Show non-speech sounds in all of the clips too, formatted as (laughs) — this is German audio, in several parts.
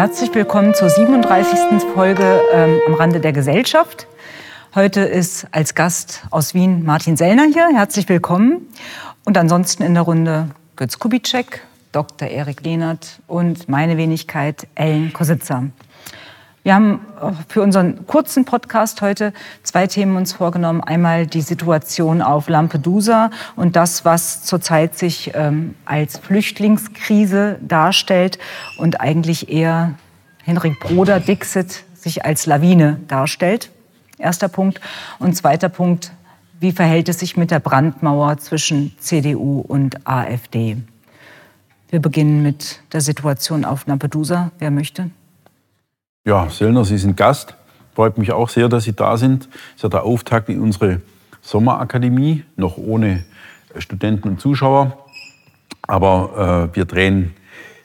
Herzlich willkommen zur 37. Folge ähm, am Rande der Gesellschaft. Heute ist als Gast aus Wien Martin Sellner hier. Herzlich willkommen. Und ansonsten in der Runde Götz Kubitschek, Dr. Erik Lehnert und meine Wenigkeit Ellen Kositzer. Wir haben für unseren kurzen Podcast heute zwei Themen uns vorgenommen. Einmal die Situation auf Lampedusa und das, was zurzeit sich ähm, als Flüchtlingskrise darstellt und eigentlich eher Henrik Broder Dixit sich als Lawine darstellt. Erster Punkt. Und zweiter Punkt, wie verhält es sich mit der Brandmauer zwischen CDU und AfD? Wir beginnen mit der Situation auf Lampedusa. Wer möchte? Ja, Söllner, Sie sind Gast. Freut mich auch sehr, dass Sie da sind. Das ist ja der Auftakt in unsere Sommerakademie, noch ohne Studenten und Zuschauer. Aber äh, wir drehen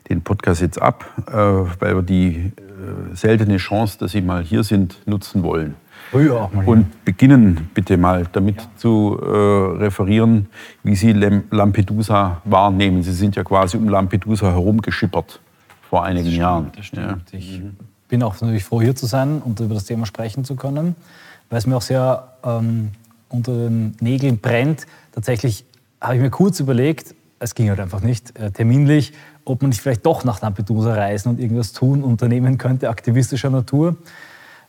den Podcast jetzt ab, äh, weil wir die äh, seltene Chance, dass Sie mal hier sind, nutzen wollen. Früher mal. Und beginnen bitte mal damit ja. zu äh, referieren, wie Sie Lampedusa wahrnehmen. Sie sind ja quasi um Lampedusa herumgeschippert vor einigen das Jahren. Das stimmt. Ja. Ich mhm bin auch natürlich froh, hier zu sein und über das Thema sprechen zu können, weil es mir auch sehr ähm, unter den Nägeln brennt. Tatsächlich habe ich mir kurz überlegt, es ging halt einfach nicht äh, terminlich, ob man nicht vielleicht doch nach Lampedusa reisen und irgendwas tun, unternehmen könnte, aktivistischer Natur.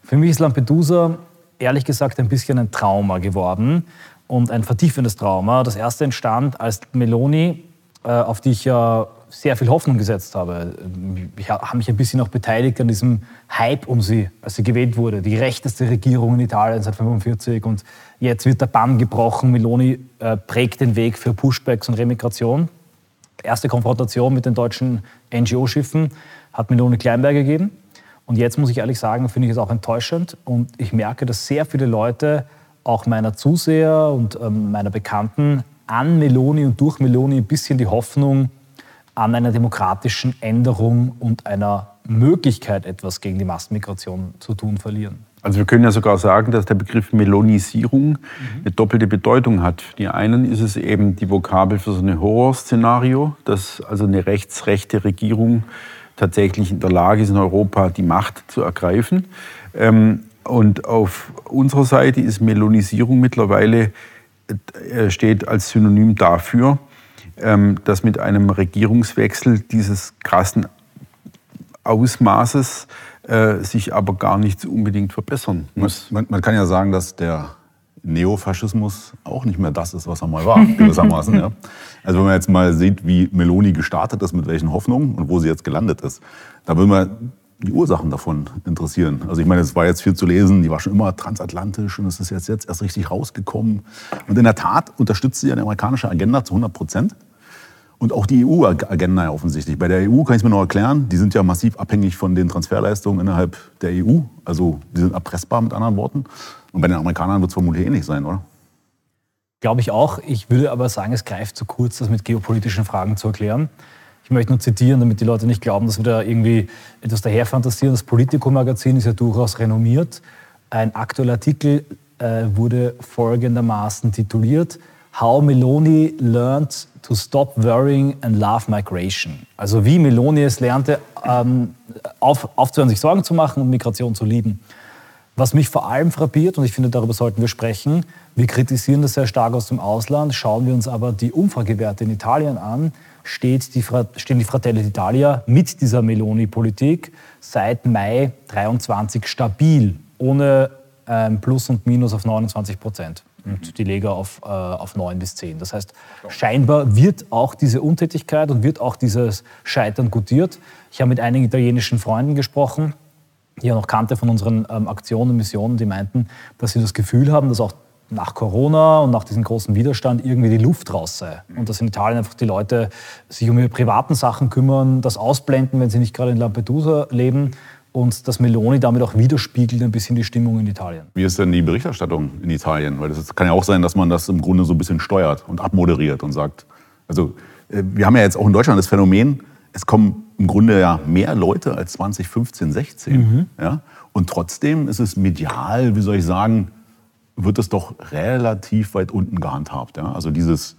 Für mich ist Lampedusa ehrlich gesagt ein bisschen ein Trauma geworden und ein vertiefendes Trauma. Das erste entstand, als Meloni, äh, auf die ich ja sehr viel Hoffnung gesetzt habe. Ich habe mich ein bisschen auch beteiligt an diesem Hype um sie, als sie gewählt wurde. Die rechteste Regierung in Italien seit 1945 und jetzt wird der Bann gebrochen. Meloni äh, prägt den Weg für Pushbacks und Remigration. Erste Konfrontation mit den deutschen NGO-Schiffen hat Meloni Kleinberg gegeben. Und jetzt muss ich ehrlich sagen, finde ich es auch enttäuschend. Und ich merke, dass sehr viele Leute, auch meiner Zuseher und ähm, meiner Bekannten, an Meloni und durch Meloni ein bisschen die Hoffnung an einer demokratischen Änderung und einer Möglichkeit, etwas gegen die Massenmigration zu tun, verlieren. Also wir können ja sogar sagen, dass der Begriff Melonisierung mhm. eine doppelte Bedeutung hat. Die einen ist es eben die Vokabel für so ein Horrorszenario, dass also eine rechtsrechte Regierung tatsächlich in der Lage ist, in Europa die Macht zu ergreifen. Ähm, und auf unserer Seite ist Melonisierung mittlerweile äh, steht als Synonym dafür, dass mit einem Regierungswechsel dieses krassen Ausmaßes äh, sich aber gar nichts unbedingt verbessern muss. Man, man, kann ja sagen, dass der Neofaschismus auch nicht mehr das ist, was er mal war, (laughs) gewissermaßen. ja. Also wenn man jetzt mal sieht, wie Meloni gestartet ist, mit welchen Hoffnungen und wo sie jetzt gelandet ist, da will man die Ursachen davon interessieren. Also ich meine, es war jetzt viel zu lesen, die war schon immer transatlantisch und es ist jetzt, jetzt erst richtig rausgekommen. Und in der Tat unterstützt sie eine amerikanische Agenda zu 100 Prozent. Und auch die EU-Agenda ja offensichtlich. Bei der EU kann ich es mir noch erklären, die sind ja massiv abhängig von den Transferleistungen innerhalb der EU. Also die sind erpressbar mit anderen Worten. Und bei den Amerikanern wird es vermutlich ähnlich sein, oder? Glaube ich auch. Ich würde aber sagen, es greift zu kurz, das mit geopolitischen Fragen zu erklären. Ich möchte nur zitieren, damit die Leute nicht glauben, dass wir da irgendwie etwas daherfantasieren. Das Politico-Magazin ist ja durchaus renommiert. Ein aktueller Artikel äh, wurde folgendermaßen tituliert: How Meloni learned to stop worrying and love migration. Also wie Meloni es lernte, ähm, auf, aufzuhören, sich Sorgen zu machen und Migration zu lieben. Was mich vor allem frappiert, und ich finde, darüber sollten wir sprechen, wir kritisieren das sehr stark aus dem Ausland, schauen wir uns aber die Umfragewerte in Italien an, steht die, stehen die Fratelli d'Italia mit dieser Meloni-Politik seit Mai 23 stabil, ohne ähm, Plus und Minus auf 29 Prozent und die Lega auf, äh, auf 9 bis 10. Das heißt, scheinbar wird auch diese Untätigkeit und wird auch dieses Scheitern gutiert. Ich habe mit einigen italienischen Freunden gesprochen, die ja noch kannte von unseren ähm, Aktionen und Missionen, die meinten, dass sie das Gefühl haben, dass auch nach Corona und nach diesem großen Widerstand irgendwie die Luft raus sei. Und dass in Italien einfach die Leute sich um ihre privaten Sachen kümmern, das ausblenden, wenn sie nicht gerade in Lampedusa leben und dass Meloni damit auch widerspiegelt ein bisschen die Stimmung in Italien. Wie ist denn die Berichterstattung in Italien? Weil es kann ja auch sein, dass man das im Grunde so ein bisschen steuert und abmoderiert und sagt, also äh, wir haben ja jetzt auch in Deutschland das Phänomen, es kommen im Grunde ja mehr Leute als 2015, 16. Mhm. Ja? Und trotzdem ist es medial, wie soll ich sagen, wird es doch relativ weit unten gehandhabt. Ja? Also dieses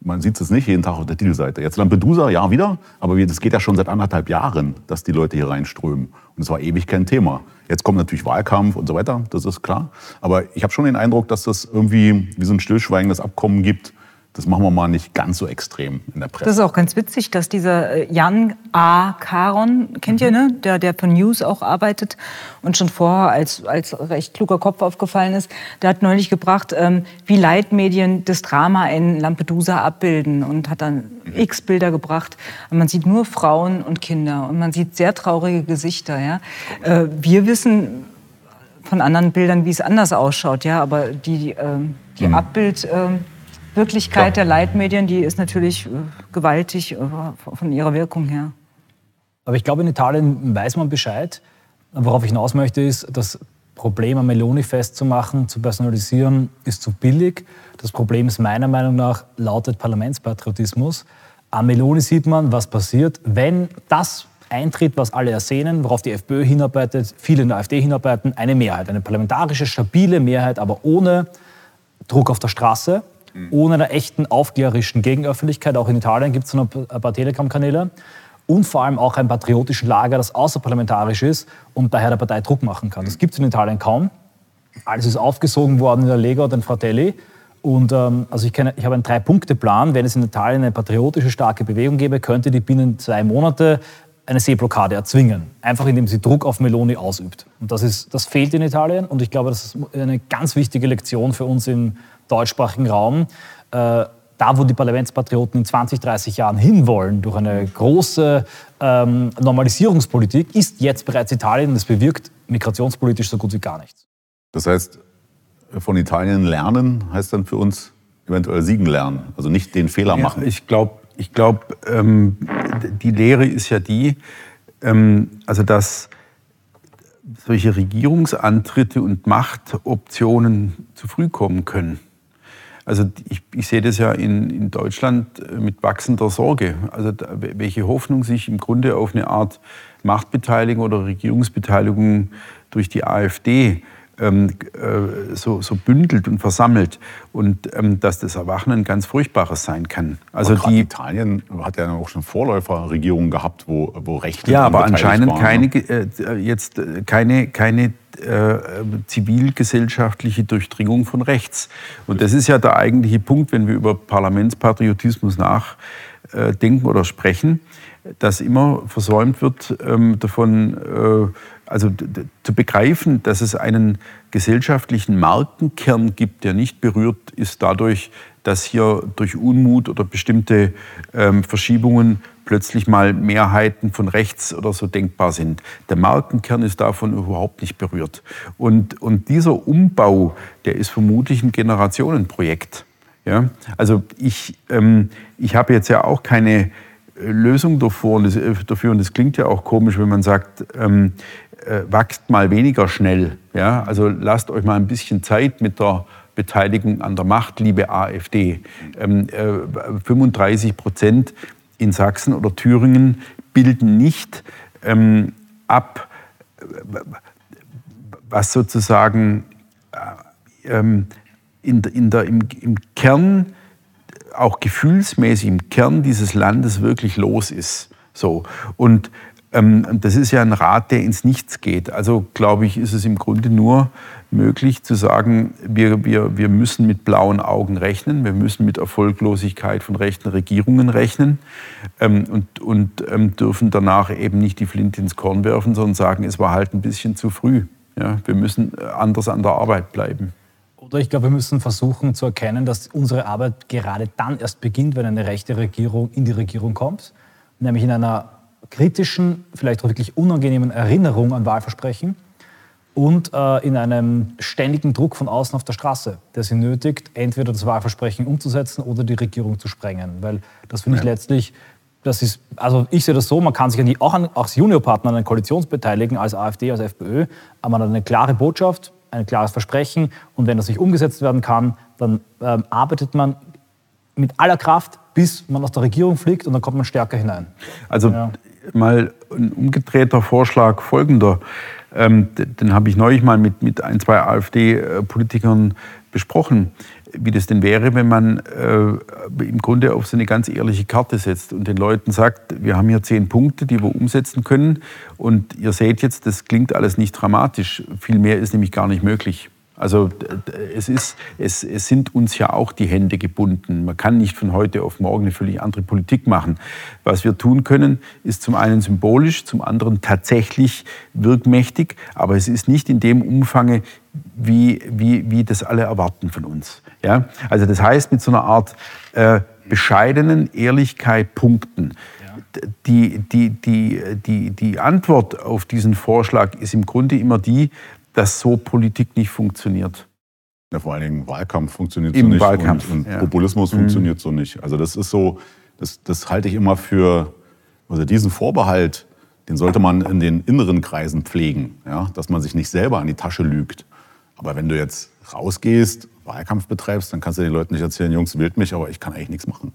man sieht es nicht jeden Tag auf der Titelseite. Jetzt Lampedusa, ja wieder, aber das geht ja schon seit anderthalb Jahren, dass die Leute hier reinströmen. Und es war ewig kein Thema. Jetzt kommt natürlich Wahlkampf und so weiter, das ist klar. Aber ich habe schon den Eindruck, dass das irgendwie wie so ein stillschweigendes Abkommen gibt, das machen wir mal nicht ganz so extrem in der Presse. Das ist auch ganz witzig, dass dieser äh, Jan A. Karon, kennt ihr, ne? der, der für News auch arbeitet und schon vorher als, als recht kluger Kopf aufgefallen ist, der hat neulich gebracht, ähm, wie Leitmedien das Drama in Lampedusa abbilden und hat dann mhm. x Bilder gebracht. Und man sieht nur Frauen und Kinder und man sieht sehr traurige Gesichter. Ja? Äh, wir wissen von anderen Bildern, wie es anders ausschaut, ja, aber die, äh, die mhm. Abbild... Äh, Wirklichkeit der Leitmedien, die ist natürlich äh, gewaltig äh, von ihrer Wirkung her. Aber ich glaube, in Italien weiß man Bescheid. Worauf ich hinaus möchte, ist, das Problem am Meloni festzumachen, zu personalisieren, ist zu billig. Das Problem ist meiner Meinung nach lautet Parlamentspatriotismus. Am Meloni sieht man, was passiert, wenn das eintritt, was alle ersehnen, worauf die FPÖ hinarbeitet, viele in der AfD hinarbeiten, eine Mehrheit, eine parlamentarische, stabile Mehrheit, aber ohne Druck auf der Straße, ohne einer echten aufklärerischen Gegenöffentlichkeit. Auch in Italien gibt es ein paar Telegram-Kanäle. Und vor allem auch ein patriotischen Lager, das außerparlamentarisch ist und daher der Partei Druck machen kann. Das gibt es in Italien kaum. Alles ist aufgesogen worden in der Lega und den Fratelli. Und ähm, also ich, kenne, ich habe einen Drei-Punkte-Plan. Wenn es in Italien eine patriotische, starke Bewegung gäbe, könnte die binnen zwei Monate eine Seeblockade erzwingen. Einfach indem sie Druck auf Meloni ausübt. Und das, ist, das fehlt in Italien. Und ich glaube, das ist eine ganz wichtige Lektion für uns im deutschsprachigen Raum, äh, da wo die Parlamentspatrioten in 20, 30 Jahren hinwollen, durch eine große ähm, Normalisierungspolitik, ist jetzt bereits Italien und es bewirkt migrationspolitisch so gut wie gar nichts. Das heißt, von Italien lernen heißt dann für uns eventuell siegen lernen, also nicht den Fehler ja, machen. Ich glaube, ich glaub, ähm, die Lehre ist ja die, ähm, also dass solche Regierungsantritte und Machtoptionen zu früh kommen können. Also ich, ich sehe das ja in, in Deutschland äh, mit wachsender Sorge. Also da, welche Hoffnung sich im Grunde auf eine Art Machtbeteiligung oder Regierungsbeteiligung durch die AfD ähm, äh, so, so, bündelt und versammelt und ähm, dass das Erwachen ein ganz furchtbares sein kann. Also die Italien hat ja auch schon Vorläuferregierungen gehabt, wo, wo Rechte ja, aber anscheinend waren, keine ne? äh, jetzt äh, keine keine äh, zivilgesellschaftliche Durchdringung von rechts. Und das ist ja der eigentliche Punkt, wenn wir über Parlamentspatriotismus nachdenken oder sprechen, dass immer versäumt wird, ähm, davon äh, also zu begreifen, dass es einen gesellschaftlichen Markenkern gibt, der nicht berührt ist dadurch, dass hier durch Unmut oder bestimmte ähm, Verschiebungen plötzlich mal Mehrheiten von rechts oder so denkbar sind. Der Markenkern ist davon überhaupt nicht berührt. Und, und dieser Umbau, der ist vermutlich ein Generationenprojekt. Ja? Also ich, ähm, ich habe jetzt ja auch keine Lösung und, das, dafür, und das klingt ja auch komisch, wenn man sagt, ähm, äh, wächst mal weniger schnell. Ja? Also lasst euch mal ein bisschen Zeit mit der Beteiligung an der Macht, liebe AfD. Ähm, äh, 35 Prozent in Sachsen oder Thüringen bilden nicht ähm, ab, was sozusagen äh, ähm, in, in der, im, im Kern, auch gefühlsmäßig im Kern dieses Landes wirklich los ist. So. Und ähm, das ist ja ein Rat, der ins Nichts geht. Also glaube ich, ist es im Grunde nur möglich zu sagen, wir, wir, wir müssen mit blauen Augen rechnen, wir müssen mit Erfolglosigkeit von rechten Regierungen rechnen ähm, und, und ähm, dürfen danach eben nicht die Flinte ins Korn werfen, sondern sagen, es war halt ein bisschen zu früh. Ja, wir müssen äh, anders an der Arbeit bleiben. Oder ich glaube, wir müssen versuchen zu erkennen, dass unsere Arbeit gerade dann erst beginnt, wenn eine rechte Regierung in die Regierung kommt, nämlich in einer kritischen, vielleicht auch wirklich unangenehmen Erinnerung an Wahlversprechen und äh, in einem ständigen Druck von außen auf der Straße, der sie nötigt, entweder das Wahlversprechen umzusetzen oder die Regierung zu sprengen. Weil das finde ich ja. letztlich, das ist, also ich sehe das so, man kann sich an auch, an, auch als Juniorpartner an einer Koalition beteiligen, als AfD, als FPÖ, aber man hat eine klare Botschaft, ein klares Versprechen und wenn das nicht umgesetzt werden kann, dann ähm, arbeitet man mit aller Kraft, bis man aus der Regierung fliegt und dann kommt man stärker hinein. Also ja mal ein umgedrehter Vorschlag folgender. Ähm, den habe ich neulich mal mit, mit ein, zwei AfD-Politikern besprochen, wie das denn wäre, wenn man äh, im Grunde auf so eine ganz ehrliche Karte setzt und den Leuten sagt, wir haben hier zehn Punkte, die wir umsetzen können und ihr seht jetzt, das klingt alles nicht dramatisch, viel mehr ist nämlich gar nicht möglich. Also es, ist, es, es sind uns ja auch die Hände gebunden. Man kann nicht von heute auf morgen eine völlig andere Politik machen. Was wir tun können, ist zum einen symbolisch, zum anderen tatsächlich wirkmächtig, aber es ist nicht in dem Umfang, wie, wie, wie das alle erwarten von uns. Ja? Also das heißt, mit so einer Art äh, bescheidenen Ehrlichkeit punkten. Die, die, die, die, die Antwort auf diesen Vorschlag ist im Grunde immer die, dass so Politik nicht funktioniert. Ja, vor allen Dingen Wahlkampf funktioniert Im so nicht Wahlkampf, und, und ja. Populismus mhm. funktioniert so nicht. Also das ist so, das, das halte ich immer für, also diesen Vorbehalt, den sollte man in den inneren Kreisen pflegen, ja? dass man sich nicht selber an die Tasche lügt. Aber wenn du jetzt rausgehst, Wahlkampf betreibst, dann kannst du den Leuten nicht erzählen, Jungs, wählt mich, aber ich kann eigentlich nichts machen.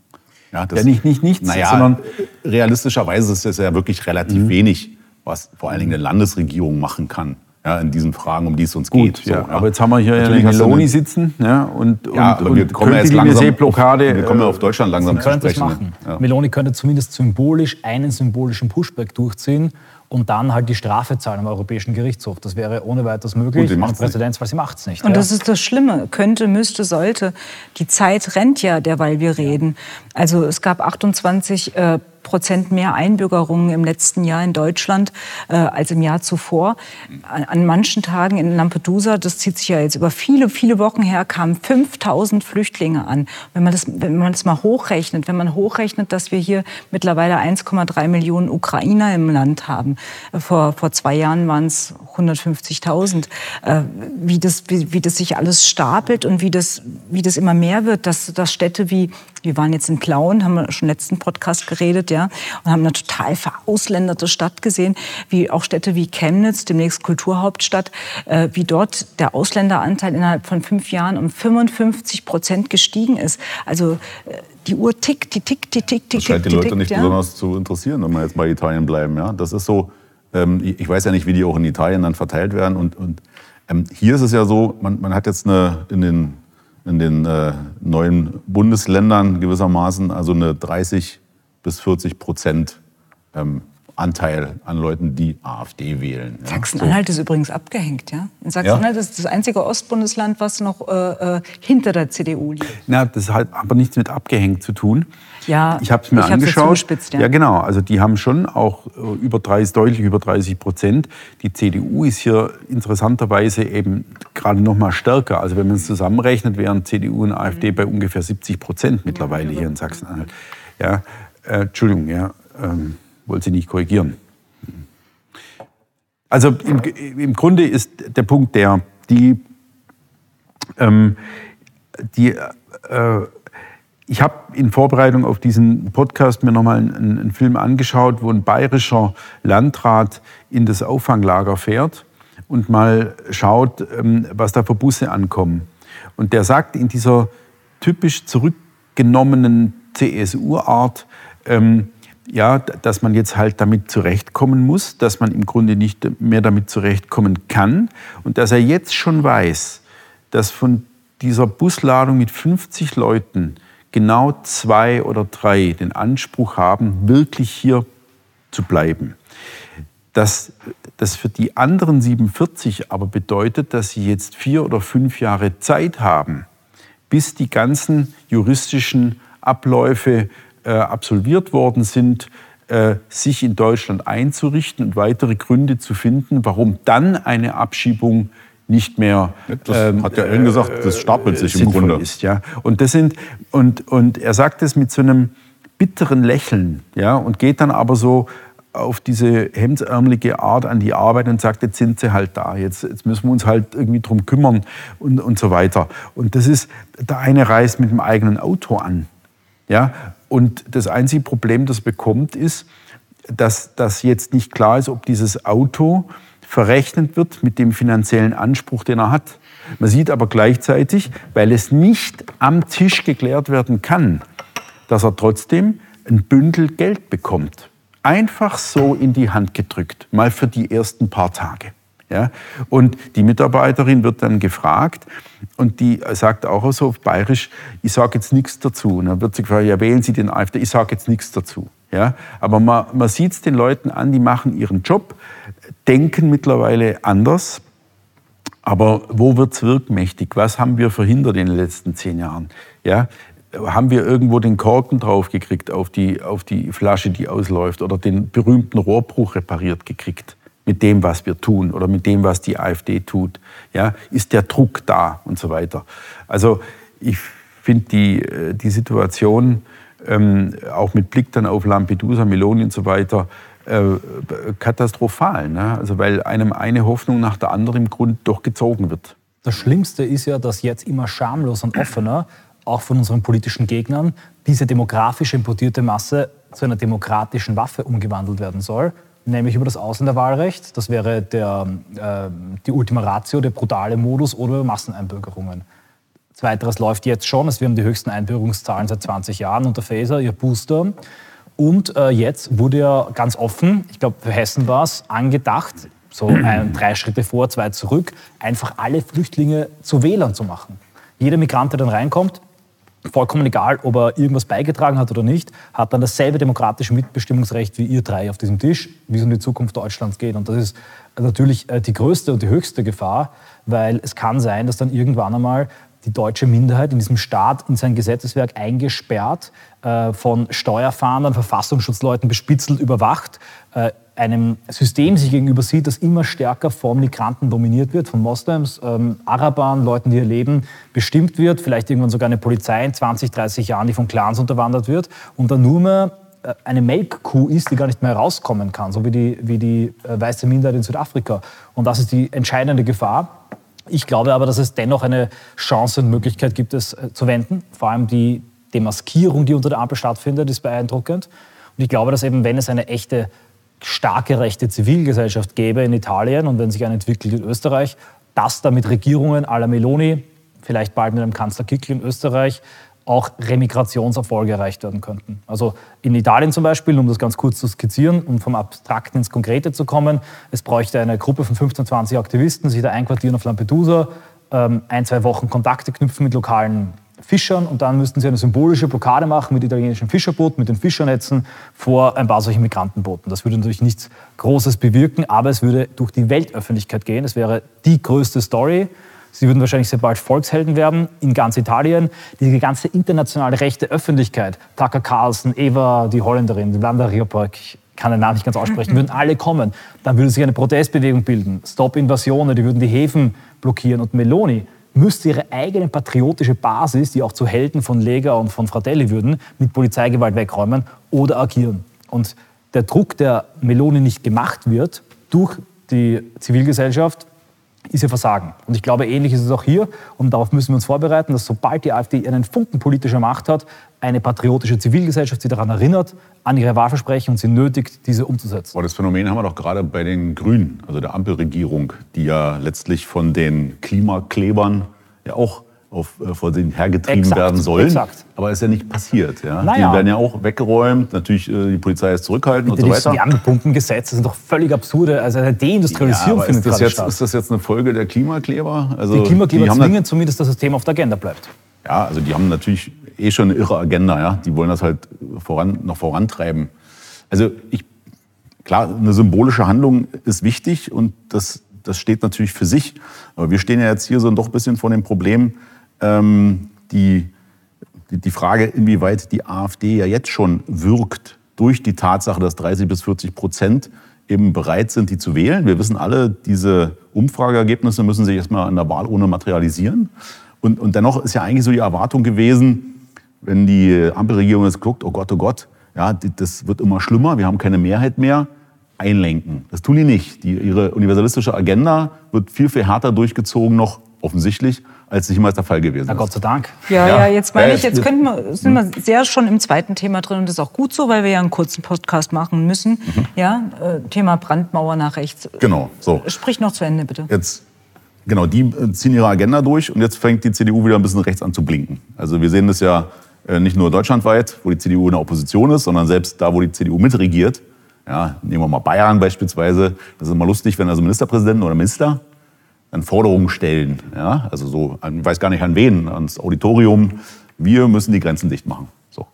Ja, das, ja nicht, nicht nichts, naja, sondern realistischerweise ist es ja wirklich relativ mhm. wenig, was vor allen Dingen eine Landesregierung machen kann ja, in diesen Fragen, um die es uns Gut, geht. So, ja. Aber jetzt haben wir hier Natürlich ja Meloni sitzen ja, und, ja, und, wir kommen jetzt langsam, Seeblockade. Wir kommen ja auf Deutschland langsam zu sprechen. Machen. Ja. Meloni könnte zumindest symbolisch einen symbolischen Pushback durchziehen und dann halt die Strafe zahlen am Europäischen Gerichtshof. Das wäre ohne weiteres möglich. Und sie Präzedenzfall, sie macht es nicht. Und ja. das ist das Schlimme. Könnte, müsste, sollte. Die Zeit rennt ja, derweil wir reden. Also es gab 28 äh, Prozent mehr Einbürgerungen im letzten Jahr in Deutschland äh, als im Jahr zuvor. An, an, manchen Tagen in Lampedusa, das zieht sich ja jetzt über viele, viele Wochen her, kamen 5000 Flüchtlinge an. Wenn man, das, wenn man das mal hochrechnet, wenn man hochrechnet, dass wir hier mittlerweile 1,3 Millionen Ukrainer im Land haben, äh, vor, vor zwei Jahren waren es 150.000, äh, wie, das, wie, wie das sich alles stapelt und wie das, wie das immer mehr wird, dass, dass Städte wie, wir waren jetzt in Plauen, haben wir schon im letzten Podcast geredet, ja, und haben eine total verausländerte Stadt gesehen, wie auch Städte wie Chemnitz, demnächst Kulturhauptstadt, äh, wie dort der Ausländeranteil innerhalb von fünf Jahren um 55 Prozent gestiegen ist. Also äh, die Uhr tickt, die tickt, die tickt, die tickt. Das scheint die, die Leute tickt, nicht ja. besonders zu interessieren, wenn wir jetzt bei Italien bleiben. Ja? Das ist so, ähm, ich weiß ja nicht, wie die auch in Italien dann verteilt werden. Und, und ähm, hier ist es ja so, man, man hat jetzt eine, in den, in den äh, neuen Bundesländern gewissermaßen also eine 30 bis 40 Prozent ähm, Anteil an Leuten, die AfD wählen. Ja. Sachsen-Anhalt so. ist übrigens abgehängt. Ja? In Sachsen-Anhalt ja? ist das einzige Ostbundesland, was noch äh, äh hinter der CDU liegt. Na, das hat aber nichts mit abgehängt zu tun. Ja, ich habe es mir angeschaut. Ja. ja, genau. Also die haben schon auch äh, über 30, deutlich über 30 Prozent. Die CDU ist hier interessanterweise eben gerade noch mal stärker. Also wenn man es zusammenrechnet, wären CDU und AfD mhm. bei ungefähr 70 Prozent mittlerweile ja, hier in Sachsen-Anhalt. Ja, äh, Entschuldigung, ja. Ähm, wollte Sie nicht korrigieren. Also im, im Grunde ist der Punkt der, die, ähm, die äh, ich habe in Vorbereitung auf diesen Podcast mir nochmal einen, einen Film angeschaut, wo ein bayerischer Landrat in das Auffanglager fährt und mal schaut, ähm, was da für Busse ankommen. Und der sagt in dieser typisch zurückgenommenen CSU-Art, ähm, ja, dass man jetzt halt damit zurechtkommen muss, dass man im Grunde nicht mehr damit zurechtkommen kann und dass er jetzt schon weiß, dass von dieser Busladung mit 50 Leuten genau zwei oder drei den Anspruch haben, wirklich hier zu bleiben. Dass das für die anderen 47 aber bedeutet, dass sie jetzt vier oder fünf Jahre Zeit haben, bis die ganzen juristischen Abläufe äh, absolviert worden sind, äh, sich in Deutschland einzurichten und weitere Gründe zu finden, warum dann eine Abschiebung nicht mehr. Das ähm, hat ja Ellen gesagt, das stapelt sich im Grunde. Ist, ja. Und, das sind, und, und er sagt es mit so einem bitteren Lächeln ja, und geht dann aber so auf diese hemdsärmelige Art an die Arbeit und sagt, jetzt sind sie halt da, jetzt, jetzt müssen wir uns halt irgendwie drum kümmern und, und so weiter. Und das ist, der eine reist mit dem eigenen Auto an. Ja? Und das einzige Problem, das bekommt, ist, dass das jetzt nicht klar ist, ob dieses Auto verrechnet wird mit dem finanziellen Anspruch, den er hat. Man sieht aber gleichzeitig, weil es nicht am Tisch geklärt werden kann, dass er trotzdem ein Bündel Geld bekommt. Einfach so in die Hand gedrückt, mal für die ersten paar Tage. Ja? Und die Mitarbeiterin wird dann gefragt und die sagt auch so auf Bayerisch, ich sage jetzt nichts dazu. Und dann wird sie gefragt, ja, wählen Sie den AfD? Ich sage jetzt nichts dazu. Ja? Aber man, man sieht es den Leuten an, die machen ihren Job, denken mittlerweile anders. Aber wo wird es wirkmächtig? Was haben wir verhindert in den letzten zehn Jahren? Ja? Haben wir irgendwo den Korken draufgekriegt auf die, auf die Flasche, die ausläuft, oder den berühmten Rohrbruch repariert gekriegt? mit dem, was wir tun oder mit dem, was die AfD tut? Ja, ist der Druck da und so weiter? Also ich finde die, äh, die Situation ähm, auch mit Blick dann auf Lampedusa, Meloni und so weiter katastrophal. Ne? Also weil einem eine Hoffnung nach der anderen im Grund doch gezogen wird. Das Schlimmste ist ja, dass jetzt immer schamlos und offener, auch von unseren politischen Gegnern, diese demografisch importierte Masse zu einer demokratischen Waffe umgewandelt werden soll nämlich über das Ausländerwahlrecht. Das wäre der, äh, die Ultima Ratio, der brutale Modus oder über Masseneinbürgerungen. Zweiteres läuft jetzt schon. Wir haben die höchsten Einbürgerungszahlen seit 20 Jahren unter Faeser, ihr Booster. Und äh, jetzt wurde ja ganz offen, ich glaube für Hessen war es, angedacht, so ein, drei Schritte vor, zwei zurück, einfach alle Flüchtlinge zu Wählern zu machen. Jeder Migrant, der dann reinkommt, vollkommen egal, ob er irgendwas beigetragen hat oder nicht, hat dann dasselbe demokratische Mitbestimmungsrecht wie ihr drei auf diesem Tisch, wie es um die Zukunft Deutschlands geht. Und das ist natürlich äh, die größte und die höchste Gefahr, weil es kann sein, dass dann irgendwann einmal die deutsche Minderheit in diesem Staat in sein Gesetzeswerk eingesperrt, äh, von Steuerfahndern, Verfassungsschutzleuten bespitzelt, überwacht, äh, einem System sich gegenüber sieht, das immer stärker von Migranten dominiert wird, von Moslems, ähm, Arabern, Leuten, die ihr Leben bestimmt wird, vielleicht irgendwann sogar eine Polizei in 20, 30 Jahren, die von Clans unterwandert wird und dann nur mehr äh, eine Melkkuh ist, die gar nicht mehr rauskommen kann, so wie die, wie die äh, weiße Minderheit in Südafrika. Und das ist die entscheidende Gefahr. Ich glaube aber, dass es dennoch eine Chance und Möglichkeit gibt, es äh, zu wenden. Vor allem die Demaskierung, die unter der Ampel stattfindet, ist beeindruckend. Und ich glaube, dass eben, wenn es eine echte starke rechte Zivilgesellschaft gäbe in Italien und wenn sich eine entwickelt in Österreich, dass da mit Regierungen à la Meloni, vielleicht bald mit einem Kanzler Kickl in Österreich, auch Remigrationserfolge erreicht werden könnten. Also in Italien zum Beispiel, um das ganz kurz zu skizzieren und vom Abstrakten ins Konkrete zu kommen, es bräuchte eine Gruppe von 15, 20 Aktivisten, sich da einquartieren auf Lampedusa, ähm, ein, zwei Wochen Kontakte knüpfen mit lokalen Fischern und dann müssten sie eine symbolische Blockade machen mit italienischen Fischerbooten, mit den Fischernetzen vor ein paar solchen Migrantenbooten. Das würde natürlich nichts Großes bewirken, aber es würde durch die Weltöffentlichkeit gehen. Es wäre die größte Story. Sie würden wahrscheinlich sehr bald Volkshelden werden in ganz Italien. Die ganze internationale rechte Öffentlichkeit, Tucker Carlson, Eva, die Holländerin, Wanda Riopak, ich kann den Namen nicht ganz aussprechen, würden alle kommen. Dann würde sich eine Protestbewegung bilden. Stop Invasionen, die würden die Häfen blockieren. Und Meloni müsste ihre eigene patriotische Basis, die auch zu Helden von Lega und von Fratelli würden, mit Polizeigewalt wegräumen oder agieren. Und der Druck, der Meloni nicht gemacht wird durch die Zivilgesellschaft, ist ihr Versagen. Und ich glaube, ähnlich ist es auch hier. Und darauf müssen wir uns vorbereiten, dass sobald die AfD einen Funken politischer Macht hat, eine patriotische Zivilgesellschaft sie daran erinnert, an ihre Wahlversprechen und sie nötigt, diese umzusetzen. Aber das Phänomen haben wir doch gerade bei den Grünen, also der Ampelregierung, die ja letztlich von den Klimaklebern ja auch auf, äh, vor den hergetrieben exakt, werden sollen. Exakt. Aber ist ja nicht passiert. Ja? Naja. Die werden ja auch weggeräumt. Natürlich, äh, die Polizei ist zurückhaltend und so weiter. Die Wärmepumpengesetze sind doch völlig absurde. Also eine Deindustrialisierung ja, findet ist das jetzt, statt. Ist das jetzt eine Folge der Klimakleber? Also, die Klimakleber die zwingen zumindest, dass das Thema auf der Agenda bleibt. Ja, also die haben natürlich eh schon eine irre Agenda. Ja? Die wollen das halt voran, noch vorantreiben. Also ich, klar, eine symbolische Handlung ist wichtig und das, das steht natürlich für sich. Aber wir stehen ja jetzt hier so doch ein bisschen vor dem Problem, ähm, die, die, Frage, inwieweit die AfD ja jetzt schon wirkt durch die Tatsache, dass 30 bis 40 Prozent eben bereit sind, die zu wählen. Wir wissen alle, diese Umfrageergebnisse müssen sich erstmal an der Wahlurne materialisieren. Und, und dennoch ist ja eigentlich so die Erwartung gewesen, wenn die Ampelregierung jetzt guckt, oh Gott, oh Gott, ja, das wird immer schlimmer, wir haben keine Mehrheit mehr, einlenken. Das tun die nicht. Die, ihre universalistische Agenda wird viel, viel härter durchgezogen noch, offensichtlich, als jemals der Fall gewesen ist. Na Gott sei Dank. Ja, ja, ja jetzt meine ich, jetzt könnten wir, sind wir sehr schon im zweiten Thema drin und das ist auch gut so, weil wir ja einen kurzen Podcast machen müssen. Mhm. Ja, äh, Thema Brandmauer nach rechts. Genau, so. Sprich noch zu Ende, bitte. Jetzt, genau, die äh, ziehen ihre Agenda durch und jetzt fängt die CDU wieder ein bisschen rechts an zu blinken. Also wir sehen das ja äh, nicht nur deutschlandweit, wo die CDU in der Opposition ist, sondern selbst da, wo die CDU mitregiert, Ja, nehmen wir mal Bayern beispielsweise. Das ist immer lustig, wenn also Ministerpräsidenten oder Minister dann Forderungen stellen. Ja, also so, ich weiß gar nicht an wen, ans Auditorium. Wir müssen die Grenzen dicht machen. So.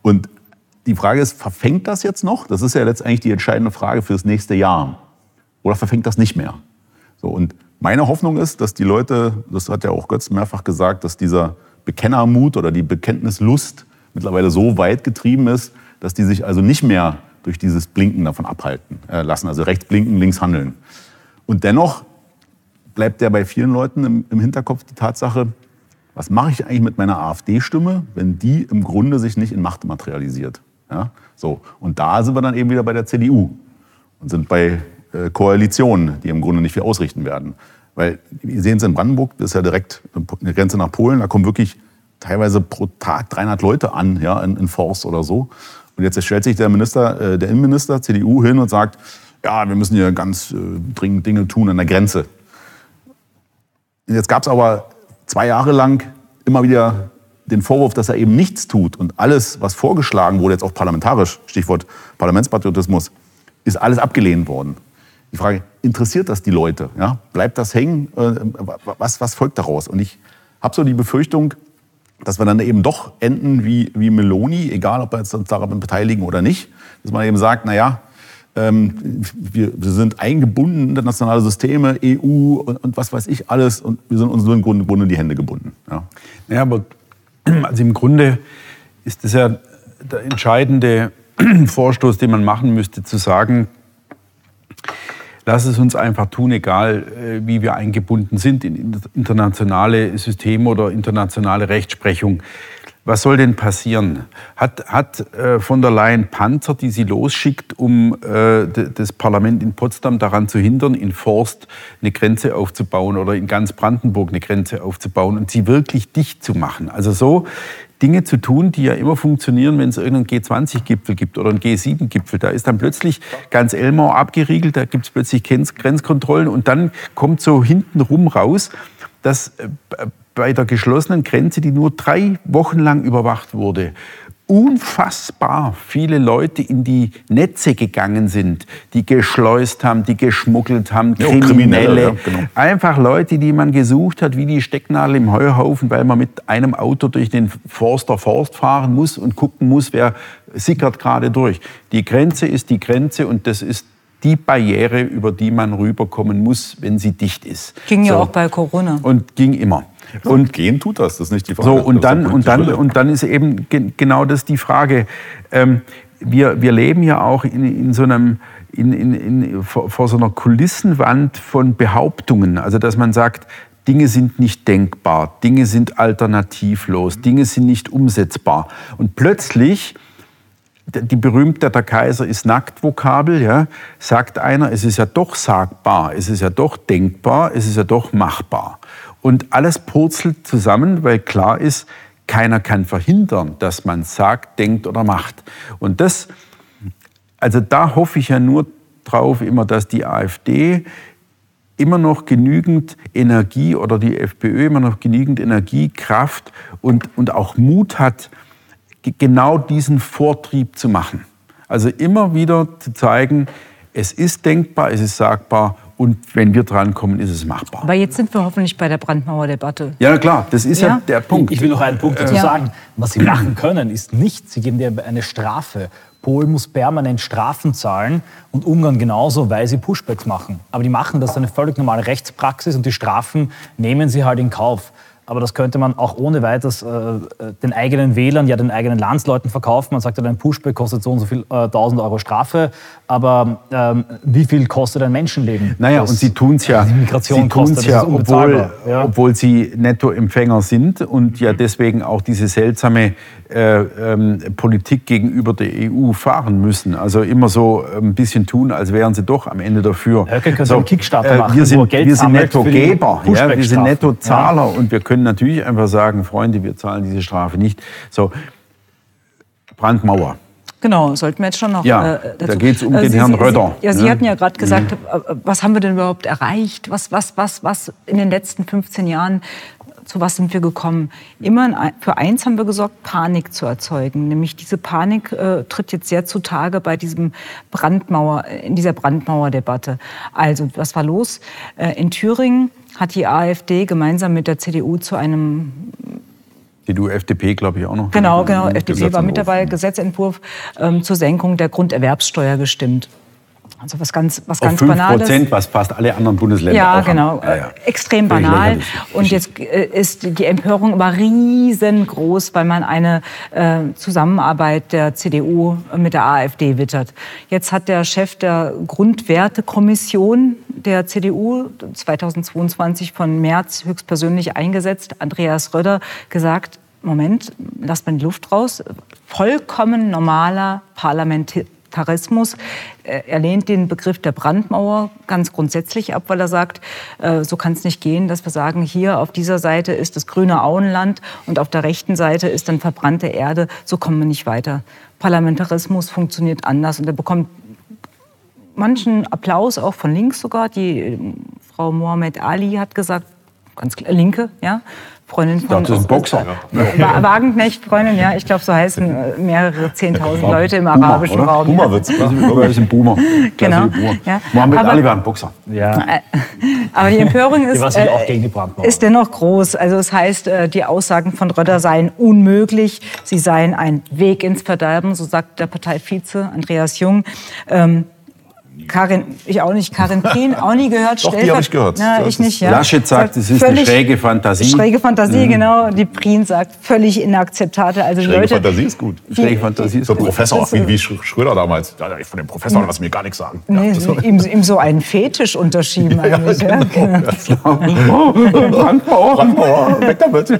Und die Frage ist, verfängt das jetzt noch? Das ist ja letztendlich die entscheidende Frage fürs nächste Jahr. Oder verfängt das nicht mehr? So, und meine Hoffnung ist, dass die Leute, das hat ja auch Götz mehrfach gesagt, dass dieser Bekennermut oder die Bekenntnislust mittlerweile so weit getrieben ist, dass die sich also nicht mehr durch dieses Blinken davon abhalten äh, lassen. Also rechts blinken, links handeln. Und dennoch bleibt ja bei vielen Leuten im, im Hinterkopf die Tatsache, was mache ich eigentlich mit meiner AfD-Stimme, wenn die im Grunde sich nicht in Macht materialisiert? Ja? So. Und da sind wir dann eben wieder bei der CDU und sind bei äh, Koalitionen, die im Grunde nicht viel ausrichten werden. Weil wir sehen es in Brandenburg, das ist ja direkt eine Grenze nach Polen, da kommen wirklich teilweise pro Tag 300 Leute an, ja, in, in Forst oder so. Und jetzt stellt sich der Minister, äh, der Innenminister, CDU, hin und sagt, ja, wir müssen hier ganz äh, dringend Dinge tun an der Grenze. Jetzt gab es aber zwei Jahre lang immer wieder den Vorwurf, dass er eben nichts tut und alles, was vorgeschlagen wurde, jetzt auch parlamentarisch, Stichwort Parlamentspatriotismus, ist alles abgelehnt worden. Die Frage, interessiert das die Leute? Ja? Bleibt das hängen? Äh, was, was folgt daraus? Und ich habe so die Befürchtung, dass wir dann eben doch enden wie, wie Meloni, egal ob wir uns daran beteiligen oder nicht, dass man eben sagt, naja, ähm, wir, wir sind eingebunden in internationale Systeme, EU und, und, was weiß ich alles und wir sind uns nur im Grunde, Grunde die Hände gebunden. Ja. ja, aber (clears throat) also im Grunde ist das ja der entscheidende (clears throat) Vorstoß, den man machen müsste, zu sagen, lass es uns einfach tun, egal äh, wie wir eingebunden sind in internationale Systeme oder internationale Rechtsprechung. Was soll denn passieren? Hat, hat äh, von der Leyen Panzer, die sie losschickt, um äh, das Parlament in Potsdam daran zu hindern, in Forst eine Grenze aufzubauen oder in ganz Brandenburg eine Grenze aufzubauen und sie wirklich dicht zu machen? Also so Dinge zu tun, die ja immer funktionieren, wenn es irgendeinen G20-Gipfel gibt oder einen G7-Gipfel. Da ist dann plötzlich ganz Elmau abgeriegelt, da gibt es plötzlich Grenzkontrollen und dann kommt so hinten rum raus, dass äh, bei der geschlossenen Grenze, die nur drei Wochen lang überwacht wurde, unfassbar viele Leute in die Netze gegangen sind, die geschleust haben, die geschmuggelt haben, ja, Kriminelle. Ja, genau. Einfach Leute, die man gesucht hat, wie die Stecknadel im Heuhaufen, weil man mit einem Auto durch den Forster Forst fahren muss und gucken muss, wer sickert gerade durch. Die Grenze ist die Grenze und das ist die Barriere, über die man rüberkommen muss, wenn sie dicht ist. Ging ja auch bei Corona. Und ging immer. Und gehen tut das, das ist nicht die Frage. So, und dann, und, dann, und dann ist eben genau das die Frage. Ähm, wir, wir leben ja auch in, in so einem, in, in, in, vor, vor so einer Kulissenwand von Behauptungen. Also, dass man sagt, Dinge sind nicht denkbar, Dinge sind alternativlos, Dinge sind nicht umsetzbar. Und plötzlich, die berühmte Der Kaiser ist nackt Vokabel, ja, sagt einer, es ist ja doch sagbar, es ist ja doch denkbar, es ist ja doch machbar. Und alles purzelt zusammen, weil klar ist, keiner kann verhindern, dass man sagt, denkt oder macht. Und das, also da hoffe ich ja nur drauf immer, dass die AfD immer noch genügend Energie oder die FPÖ immer noch genügend Energie, Kraft und, und auch Mut hat, genau diesen Vortrieb zu machen. Also immer wieder zu zeigen, es ist denkbar, es ist sagbar und wenn wir drankommen, ist es machbar. Aber jetzt sind wir hoffentlich bei der Brandmauerdebatte. Ja, klar, das ist ja, ja der Punkt. Ich will noch einen Punkt dazu ja. sagen. Was Sie machen können, ist nicht, Sie geben dir eine Strafe. Polen muss permanent Strafen zahlen und Ungarn genauso, weil sie Pushbacks machen. Aber die machen das eine völlig normale Rechtspraxis und die Strafen nehmen sie halt in Kauf. Aber das könnte man auch ohne weiteres äh, den eigenen Wählern, ja den eigenen Landsleuten verkaufen. Man sagt ja, ein Pushback kostet so und so viel äh, 1000 Euro Strafe. Aber ähm, wie viel kostet ein Menschenleben? Naja, das, und sie tun es ja, die Migration sie kostet, ja, obwohl, ja. obwohl sie Nettoempfänger sind und ja deswegen auch diese seltsame äh, ähm, Politik gegenüber der EU fahren müssen. Also immer so ein bisschen tun, als wären sie doch am Ende dafür. Höcke so, einen Kickstarter äh, machen, wir sind, wir sind Nettogeber, ja, wir sind Nettozahler ja. und wir können natürlich einfach sagen, Freunde, wir zahlen diese Strafe nicht. So, Brandmauer. Genau, sollten wir jetzt schon noch. Ja, äh, da geht es um äh, den Sie, Herrn Röder. Sie, ja, Sie ne? hatten ja gerade gesagt, mhm. Äh, was haben wir denn überhaupt erreicht? Was, was, was, was in den letzten 15 Jahren zu was sind wir gekommen? Immer für eins haben wir gesorgt, Panik zu erzeugen. Nämlich diese Panik äh, tritt jetzt sehr zutage bei diesem Brandmauer, in dieser Brandmauerdebatte. Also, was war los? Äh, in Thüringen hat die AfD gemeinsam mit der CDU zu einem CDU, FDP, glaube ich, auch noch. Genau, genau. FDP war mit dabei, Gesetzentwurf ähm, zur Senkung der Grunderwerbssteuer gestimmt. Also was ganz, was ganz Auf 5 Banales. Prozent, was fast alle anderen Bundesländer Ja, auch genau. Ja, ja. Extrem banal. Und jetzt äh, ist die Empörung aber riesengroß, weil man eine äh, Zusammenarbeit der CDU mit der AfD wittert. Jetzt hat der Chef der Grundwertekommission der CDU 2022 von März höchstpersönlich eingesetzt, Andreas Röder, gesagt, Moment, lasst mal die Luft raus. Vollkommen normaler Parlamentarismus. Äh, Er lehnt den Begriff der Brandmauer ganz grundsätzlich ab, weil er sagt, äh, so kann es nicht gehen, dass wir sagen, hier auf dieser Seite ist das grüne Auenland und auf der rechten Seite ist dann verbrannte Erde. So kommen wir nicht weiter. Parlamentarismus funktioniert anders und er bekommt manchen Applaus, auch von links sogar. Die äh, Frau Mohamed Ali hat gesagt, ganz klar, Linke, ja, Freundin von... dachte, das ist ein Boxer. Wa- Wagenknecht, Freundin, ja, ich glaube, so heißen äh, mehrere Zehntausend Leute im Boomer, arabischen oder? Raum. Boomer wird's. Oder ist ein Boomer. (laughs) Genau. Boomer. Ja. Mohammed Aber- Ali war ein Boxer. Ja. Aber die Empörung ist, die Brandmauer. ist dennoch groß. Also es heißt, äh, die Aussagen von Röder seien unmöglich, sie seien ein Weg ins Verderben, so sagt der Parteivize Andreas Jung. Ähm, Karin, ich auch nicht, Karin Prien, (laughs) auch nie gehört. Doch, die Stellver- hab ich gehört. Ja, Das ich nicht, ja. Laschet sagt, es ist eine schräge Fantasie. Schräge Fantasie, genau. Die Prien sagt, völlig inakzeptabel. Also die Schräge Leute, Fantasie ist gut. Schräge Fantasie ist So gut. Professor, wie, wie Sch- Schröder damals. Ja, von dem Professor lass mir gar nichts sagen. Ja, Nee, das- ihm, ihm so einen Fetisch unterschieben (laughs) eigentlich. Ja, genau. (laughs) Brandmauer, weg damit.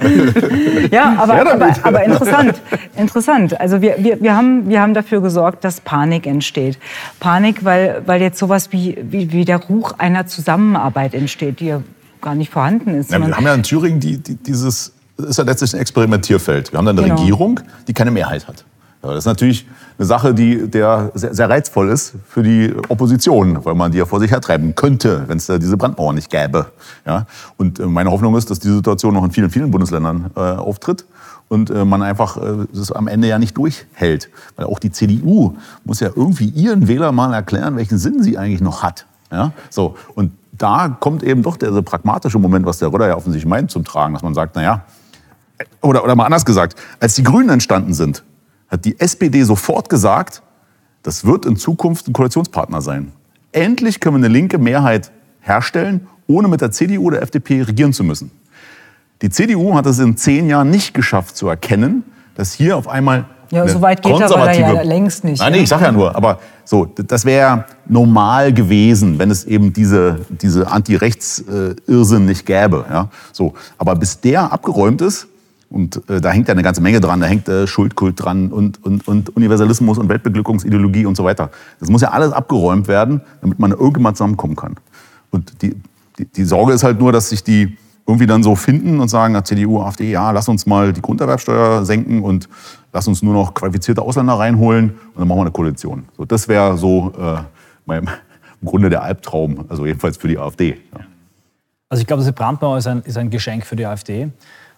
Ja, aber, aber, aber interessant. interessant. Also wir, wir, wir, haben, wir haben dafür gesorgt, dass Panik entsteht. Panik, weil, weil jetzt sowas wie, wie, wie der Ruch einer Zusammenarbeit entsteht, die ja gar nicht vorhanden ist. Ja, wir haben ja in Thüringen die, die, dieses, das ist ja letztlich ein Experimentierfeld. Wir haben dann eine Genau. Regierung, die keine Mehrheit hat. Ja, das ist natürlich eine Sache, die der sehr, sehr reizvoll ist für die Opposition, weil man die ja vor sich hertreiben könnte, wenn es da diese Brandmauer nicht gäbe. Ja? Und äh, meine Hoffnung ist, dass die Situation noch in vielen, vielen Bundesländern äh, auftritt und äh, man einfach äh, das am Ende ja nicht durchhält. Weil auch die CDU muss ja irgendwie ihren Wählern mal erklären, welchen Sinn sie eigentlich noch hat. Ja? So, und da kommt eben doch der so pragmatische Moment, was der Röder ja offensichtlich meint, zum Tragen, dass man sagt, naja, oder, oder mal anders gesagt, als die Grünen entstanden sind, hat die SPD sofort gesagt, das wird in Zukunft ein Koalitionspartner sein. Endlich können wir eine linke Mehrheit herstellen, ohne mit der CDU oder FDP regieren zu müssen. Die CDU hat es in zehn Jahren nicht geschafft zu erkennen, dass hier auf einmal Ja, so weit geht er aber ja längst nicht, Nein, nee, ich sage ja nur, aber so, das wäre normal gewesen, wenn es eben diese, diese Anti-Rechts-Irrsinn nicht gäbe. Ja? So, aber bis der abgeräumt ist, und äh, da hängt ja eine ganze Menge dran, da hängt äh, Schuldkult dran und, und, und Universalismus und Weltbeglückungsideologie und so weiter. Das muss ja alles abgeräumt werden, damit man irgendwann zusammenkommen kann. Und die, die, die Sorge ist halt nur, dass sich die irgendwie dann so finden und sagen, CDU, AfD, ja, lass uns mal die Grunderwerbsteuer senken und lass uns nur noch qualifizierte Ausländer reinholen und dann machen wir eine Koalition. So, das wäre so äh, mein, (laughs) im Grunde der Albtraum, also jedenfalls für die AfD. Ja. Also ich glaube, diese Brandmauer ist ein, ist ein Geschenk für die AfD.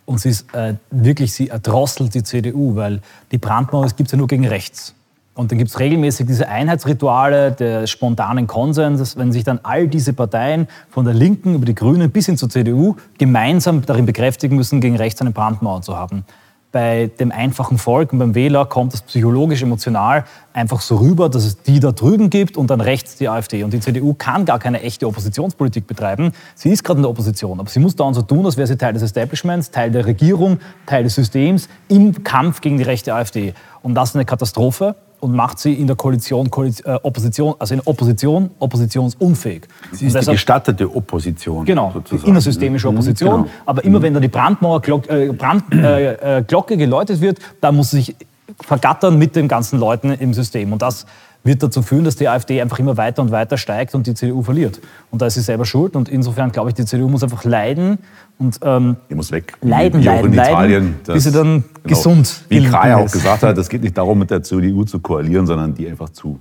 Und sie ist äh, wirklich, sie erdrosselt die CDU, weil die Brandmauer gibt es ja nur gegen rechts. Und dann gibt es regelmäßig diese Einheitsrituale des spontanen Konsens, wenn sich dann all diese Parteien von der Linken über die Grünen bis hin zur CDU gemeinsam darin bekräftigen müssen, gegen rechts eine Brandmauer zu haben. Bei dem einfachen Volk und beim Wähler kommt das psychologisch, emotional einfach so rüber, dass es die da drüben gibt und dann rechts die AfD. Und die CDU kann gar keine echte Oppositionspolitik betreiben. Sie ist gerade in der Opposition, aber sie muss dauernd so tun, als wäre sie Teil des Establishments, Teil der Regierung, Teil des Systems im Kampf gegen die rechte AfD. Und das ist eine Katastrophe und macht sie in der Koalition, Koalition äh, Opposition, also in Opposition, oppositionsunfähig. Sie ist die deshalb- gestattete Opposition. Genau, sozusagen. die innersystemische Mhm, Opposition. genau. Aber immer wenn da die Brandmauerglocke äh, Brand, äh, äh, geläutet wird, da muss sie sich vergattern mit den ganzen Leuten im System. Und das wird dazu führen, dass die AfD einfach immer weiter und weiter steigt und die CDU verliert. Und da ist sie selber schuld. Und insofern glaube ich, die CDU muss einfach leiden und ähm, Die muss weg. Leiden, Wie auch leiden, in leiden, Italien. bis sie dann genau. gesund Wie Kraja auch gesagt hat, es geht nicht darum, mit der CDU zu koalieren, sondern die einfach zu,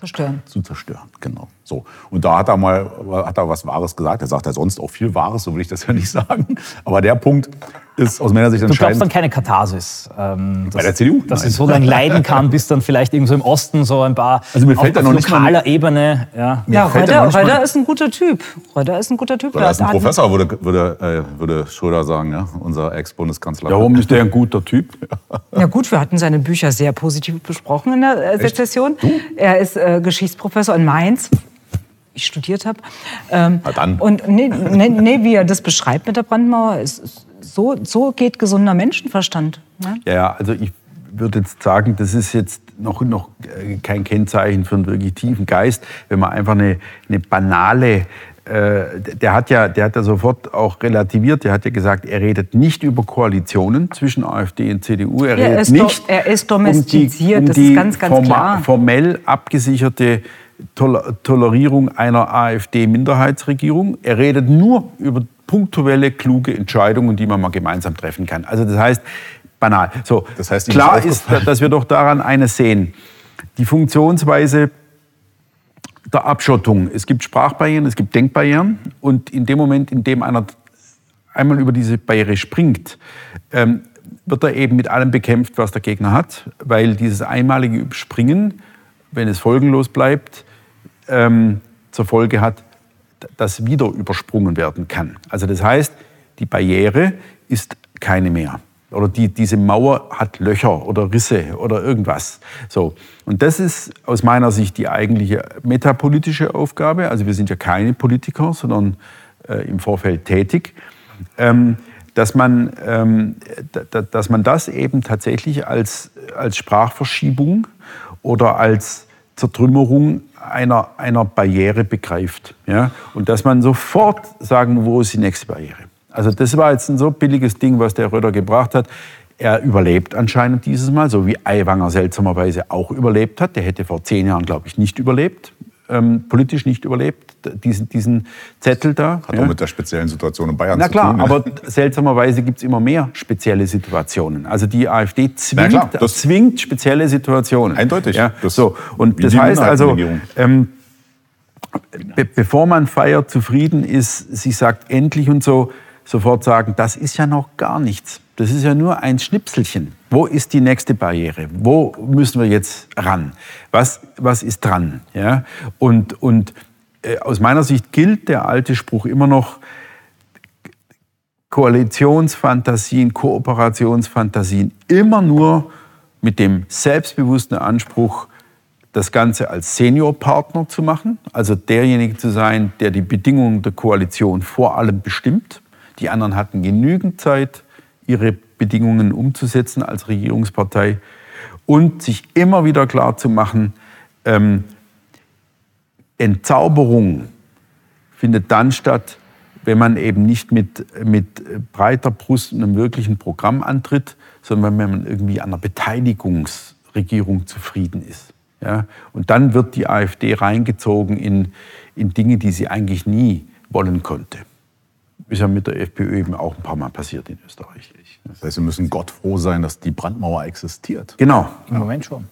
zerstören. zu zerstören. Genau. So. Und da hat er mal hat er was Wahres gesagt. Er sagt ja sonst auch viel Wahres, so will ich das ja nicht (laughs) sagen. Aber der Punkt ist aus meiner Sicht Du glaubst entscheidend. dann keine Katharsis? Ähm, dass, Bei der CDU? Dass sie Nein. so lange leiden kann, (laughs) bis dann vielleicht irgendwo im Osten so ein paar Also mir fällt auf, da noch auf nicht mal- lokaler Ebene. Ja. Ja, manchmal- Röder ist ein guter Typ. Röder ist ein guter Typ. Oder ist ein Professor, würde, würde, äh, würde Schröder sagen, ja? unser Ex-Bundeskanzler. Ja, warum ist der ein guter Typ? Ja gut, wir hatten seine Bücher sehr positiv besprochen in der äh, Session. Er ist äh, Geschichtsprofessor in Mainz. Ich studiert habe. Ähm, Na dann. Und nee, nee, nee, wie er das beschreibt mit der Brandmauer, ist, so, so geht gesunder Menschenverstand. Ne? Ja, also ich würde jetzt sagen, das ist jetzt noch, noch äh, kein Kennzeichen für einen wirklich tiefen Geist, wenn man einfach eine, eine banale, äh, der hat ja, der hat ja sofort auch relativiert, der hat ja gesagt, er redet nicht über Koalitionen zwischen AfD und CDU, er Ja, er redet ist do- nicht er ist um domestiziert, um das die ist ganz, ganz klar. formell abgesicherte Tol Tolerierung einer AfD-Minderheitsregierung. Er redet nur über punktuelle, kluge Entscheidungen, die man mal gemeinsam treffen kann. Also das heißt, banal. So, Das heißt, klar ist ist, dass wir doch daran eines sehen. Die Funktionsweise der Abschottung. Es gibt Sprachbarrieren, es gibt Denkbarrieren. Und in dem Moment, in dem einer einmal über diese Barriere springt, ähm, wird er eben mit allem bekämpft, was der Gegner hat, weil dieses einmalige Überspringen, wenn es folgenlos bleibt, ähm, zur Folge hat, dass wieder übersprungen werden kann. Also das heißt, die Barriere ist keine mehr. Oder die, diese Mauer hat Löcher oder Risse oder irgendwas. So. Und das ist aus meiner Sicht die eigentliche metapolitische Aufgabe. Also wir sind ja keine Politiker, sondern äh, im Vorfeld tätig. Ähm, dass man, ähm, dass man das eben tatsächlich als, als Sprachverschiebung oder als Zertrümmerung einer, einer Barriere begreift. Ja? Und dass man sofort sagen, wo ist die nächste Barriere. Also das war jetzt ein so billiges Ding, was der Röder gebracht hat. Er überlebt anscheinend dieses Mal, so wie Aiwanger seltsamerweise auch überlebt hat. Der hätte vor zehn Jahren, glaube ich, nicht überlebt, ähm, politisch nicht überlebt, diesen, diesen Zettel da. Hat ja. auch mit der speziellen Situation in Bayern Na zu klar, tun. ja. aber seltsamerweise gibt es immer mehr spezielle Situationen. Also die AfD zwingt, klar, das- zwingt spezielle Situationen. Eindeutig. Ja, Das- so. Und das heißt also, ähm, be bevor man feiert, zufrieden ist, sich sagt endlich und so, sofort sagen, das ist ja noch gar nichts. Das ist ja nur ein Schnipselchen. Wo ist die nächste Barriere? Wo müssen wir jetzt ran? Was, was ist dran? Ja? Und, und äh, aus meiner Sicht gilt der alte Spruch immer noch, Koalitionsfantasien, Kooperationsfantasien immer nur mit dem selbstbewussten Anspruch, das Ganze als Seniorpartner zu machen, also derjenige zu sein, der die Bedingungen der Koalition vor allem bestimmt. Die anderen hatten genügend Zeit, ihre Bedingungen umzusetzen als Regierungspartei und sich immer wieder klar zu machen, ähm, Entzauberung findet dann statt, wenn man eben nicht mit, mit breiter Brust einem wirklichen Programm antritt, sondern wenn man irgendwie an einer Beteiligungsregierung zufrieden ist. Ja? Und dann wird die AfD reingezogen in, in Dinge, die sie eigentlich nie wollen konnte. Ist ja mit der FPÖ eben auch ein paar Mal passiert in Österreich. Das heißt, wir müssen Gott froh sein, dass die Brandmauer existiert. Genau, Im Moment schon.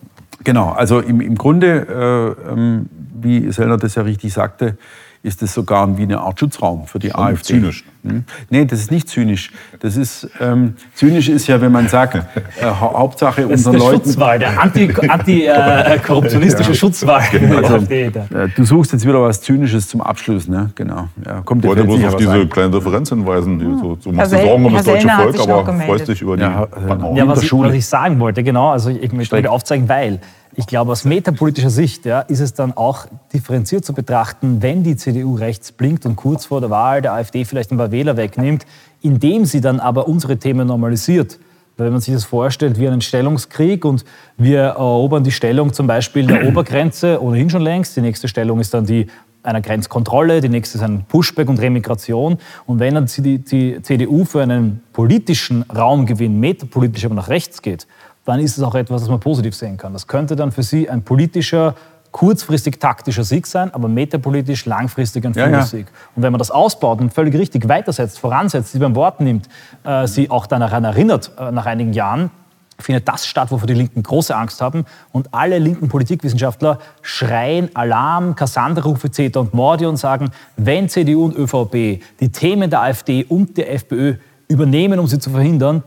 Genau, also im, im Grunde, äh, ähm, wie Sellner das ja richtig sagte, ist es sogar wie eine Art Schutzraum für die Schon AfD. zynisch. Hm? Nee, das ist nicht zynisch. Das ist, ähm, zynisch ist ja, wenn man sagt, äh, Hau- Hauptsache Das ist unseren der Leuten... Schutzwall, (laughs) der anti-korruptionistische Schutzwall. der Also, AfD da. äh, du suchst jetzt wieder was Zynisches zum Abschluss, ne? Genau. Ja, kommt wollte bloß auf diese ein. kleine Differenz hinweisen. Die So, so machst du Sorgen um das deutsche Volk, aber gemeldet. freust dich über die Ja. Ja, was ich, was ich sagen wollte, genau, also ich möchte damit aufzeigen, weil ich glaube, aus metapolitischer Sicht ja, ist es dann auch differenziert zu betrachten, wenn die CDU rechts blinkt und kurz vor der Wahl der AfD vielleicht ein paar Wähler wegnimmt, indem sie dann aber unsere Themen normalisiert. Wenn man sich das vorstellt wie einen Stellungskrieg und wir erobern die Stellung zum Beispiel der Obergrenze ohnehin schon längst, die nächste Stellung ist dann die einer Grenzkontrolle, die nächste ist ein Pushback und Remigration. Und wenn dann die, die CDU für einen politischen Raumgewinn, metapolitisch aber nach rechts geht, dann ist es auch etwas, das man positiv sehen kann. Das könnte dann für Sie ein politischer, kurzfristig taktischer Sieg sein, aber metapolitisch langfristig ein Ja, ja. Führungssieg. Und wenn man das ausbaut und völlig richtig weitersetzt, voransetzt, sie beim Wort nimmt, äh, sie auch daran erinnert, äh, nach einigen Jahren, findet das statt, wovor die Linken große Angst haben. Und alle linken Politikwissenschaftler schreien Alarm, Cassandra-Rufe CETA und Mordi und sagen, wenn CDU und ÖVP die Themen der AfD und der FPÖ übernehmen, um sie zu verhindern,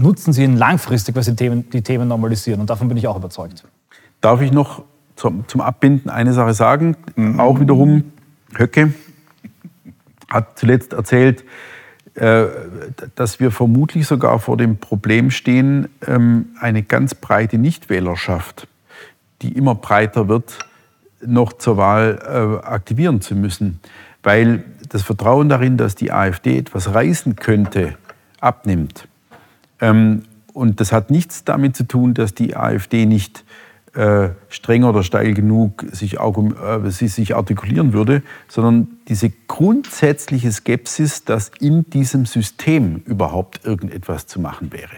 nutzen sie ihn langfristig, weil sie die Themen, die Themen normalisieren. Und davon bin ich auch überzeugt. Darf ich noch zum, zum Abbinden eine Sache sagen? Mhm. Auch wiederum, Höcke hat zuletzt erzählt, äh, dass wir vermutlich sogar vor dem Problem stehen, ähm, eine ganz breite Nichtwählerschaft, die immer breiter wird, noch zur Wahl äh, aktivieren zu müssen. Weil das Vertrauen darin, dass die AfD etwas reißen könnte, abnimmt. Ähm, und das hat nichts damit zu tun, dass die AfD nicht äh, streng oder steil genug sich, äh, sich artikulieren würde, sondern diese grundsätzliche Skepsis, dass in diesem System überhaupt irgendetwas zu machen wäre.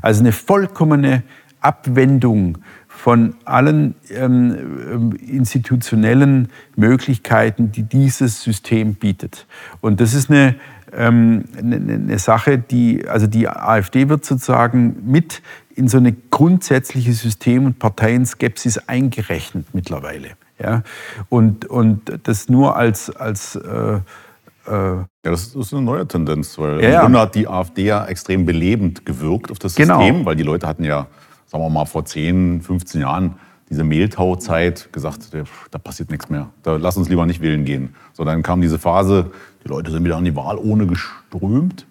Also eine vollkommene Abwendung von allen ähm, institutionellen Möglichkeiten, die dieses System bietet. Und das ist eine, ähm, eine, eine Sache, die, also die AfD wird sozusagen mit in so eine grundsätzliche System- und Parteienskepsis eingerechnet mittlerweile. Ja? Und, und das nur als, als äh, äh ja, das ist eine neue Tendenz, weil ja, im Grunde hat die AfD ja extrem belebend gewirkt auf das genau. System, weil die Leute hatten ja, sagen wir mal, vor 10, 15 Jahren diese Mehltauzeit gesagt, da passiert nichts mehr. Da lass uns lieber nicht wählen gehen. So, dann kam diese Phase, die Leute sind wieder an die Wahl ohne geströmt.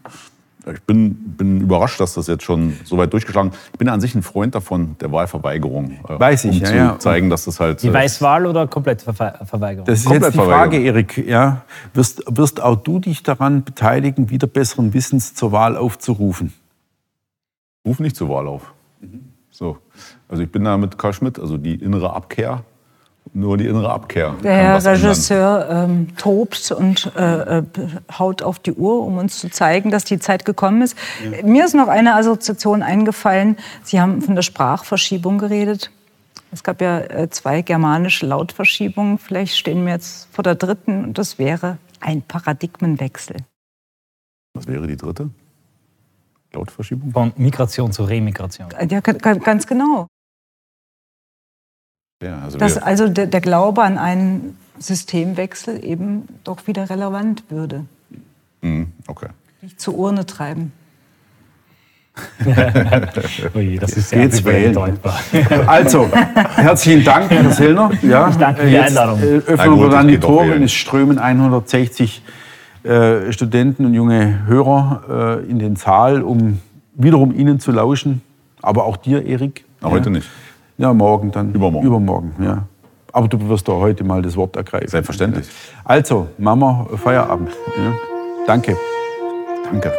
Ich bin, bin überrascht, dass das jetzt schon so weit durchgeschlagen ist. Ich bin an sich ein Freund davon, der Wahlverweigerung. Äh, Weiß ich, um ja, zu ja. zeigen, dass das halt. Die äh, Weißwahl oder komplette Verweigerung? Das ist jetzt die Frage, Erik. Ja, wirst, wirst auch du dich daran beteiligen, wieder besseren Wissens zur Wahl aufzurufen? Ruf nicht zur Wahl auf. Mhm. So. Also ich bin da mit Karl Schmidt, also die innere Abkehr nur die innere Abkehr. Der Herr Regisseur ähm, tobt und äh, äh, haut auf die Uhr, um uns zu zeigen, dass die Zeit gekommen ist. Ja. Mir ist noch eine Assoziation eingefallen. Sie haben von der Sprachverschiebung geredet. Es gab ja äh, zwei germanische Lautverschiebungen. Vielleicht stehen wir jetzt vor der dritten und das wäre ein Paradigmenwechsel. Was wäre die dritte? Lautverschiebung? Von Migration zu Remigration. Ja, ganz genau. Ja, also Dass also der, der, Glaube an einen Systemwechsel eben doch wieder relevant würde. Mhm, okay. Nicht zur Urne treiben. (laughs) Ui, das ist sehr deutbar. (laughs) Also, herzlichen Dank, Herr Sellner. (laughs) Ja, ich danke für die Einladung. Äh, öffnen wir dann die Tore und es strömen 160 äh, Studenten und junge Hörer äh, in den Saal, um wiederum Ihnen zu lauschen. Aber auch dir, Erik. Na, heute nicht. Ja, morgen dann. Übermorgen. Übermorgen, ja. Aber du wirst doch heute mal das Wort ergreifen. Selbstverständlich. Also, Mama, Feierabend. Ja. Danke. Danke.